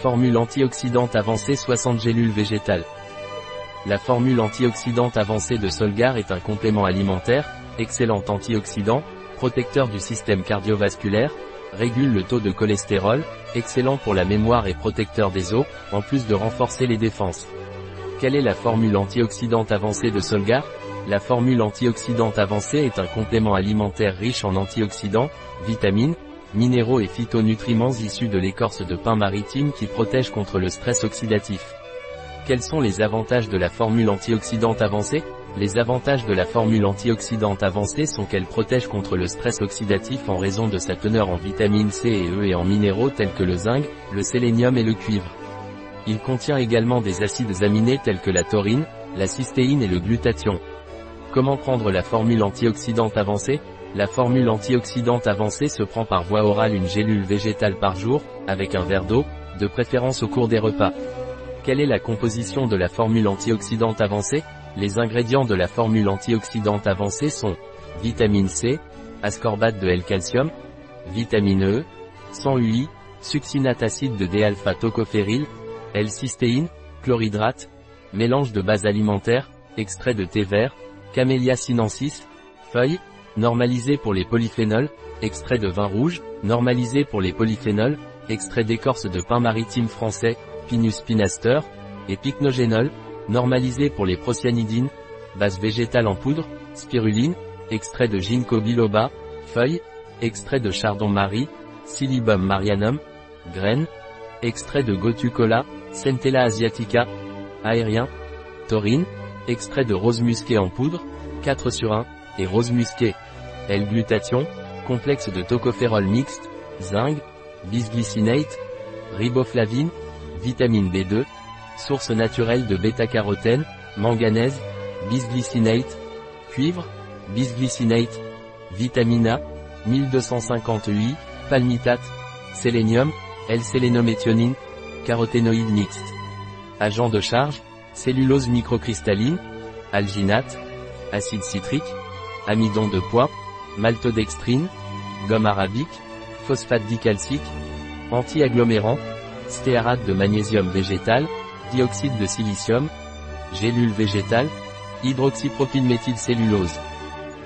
Formule antioxydante avancée 60 gélules végétales. La formule antioxydante avancée de Solgar est un complément alimentaire, excellent antioxydant, protecteur du système cardiovasculaire, régule le taux de cholestérol, excellent pour la mémoire et protecteur des os, en plus de renforcer les défenses. Quelle est la formule antioxydante avancée de Solgar? La formule antioxydante avancée est un complément alimentaire riche en antioxydants, vitamines, minéraux et phytonutriments issus de l'écorce de pin maritime qui protège contre le stress oxydatif. Quels sont les avantages de la formule antioxydante avancée? Les avantages de la formule antioxydante avancée sont qu'elle protège contre le stress oxydatif en raison de sa teneur en vitamines C et E et en minéraux tels que le zinc, le sélénium et le cuivre. Il contient également des acides aminés tels que la taurine, la cystéine et le glutathion. Comment prendre la formule antioxydante avancée? La formule antioxydante avancée se prend par voie orale une gélule végétale par jour, avec un verre d'eau, de préférence au cours des repas. Quelle est la composition de la formule antioxydante avancée? Les ingrédients de la formule antioxydante avancée sont vitamine C, ascorbate de L-calcium, vitamine E, 100 UI, succinate acide de D-alpha tocophéryl, L-cystéine, chlorhydrate, mélange de base alimentaire, extrait de thé vert, Camellia sinensis, feuilles, normalisé pour les polyphénols, extrait de vin rouge, normalisé pour les polyphénols, extrait d'écorce de pin maritime français, Pinus pinaster, et pycnogénol, normalisé pour les procyanidines, base végétale en poudre, spiruline, extrait de ginkgo biloba, feuilles, extrait de chardon-marie, Silibum marianum, graines, extrait de gotucola, Centella asiatica, aérien, taurine, extrait de rose musquée en poudre, 4 sur 1, et rose musquée. L-glutathion, complexe de tocophérol mixte, zinc, bisglycinate, riboflavine, vitamine B2, source naturelle de bêta-carotène, manganèse, bisglycinate, cuivre, bisglycinate, vitamine A, 1250 UI, palmitate, sélénium, L-sélénométhionine, caroténoïde mixte. Agent de charge, cellulose microcristalline, alginate, acide citrique, amidon de poids, maltodextrine, gomme arabique, phosphate dicalcique, anti-agglomérant, stéarate de magnésium végétal, dioxyde de silicium, gélule végétale, hydroxypropylméthylcellulose.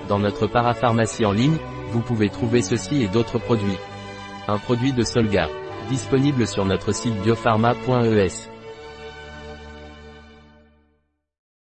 Dans notre parapharmacie en ligne, vous pouvez trouver ceci et d'autres produits. Un produit de Solgar, disponible sur notre site biopharma.es.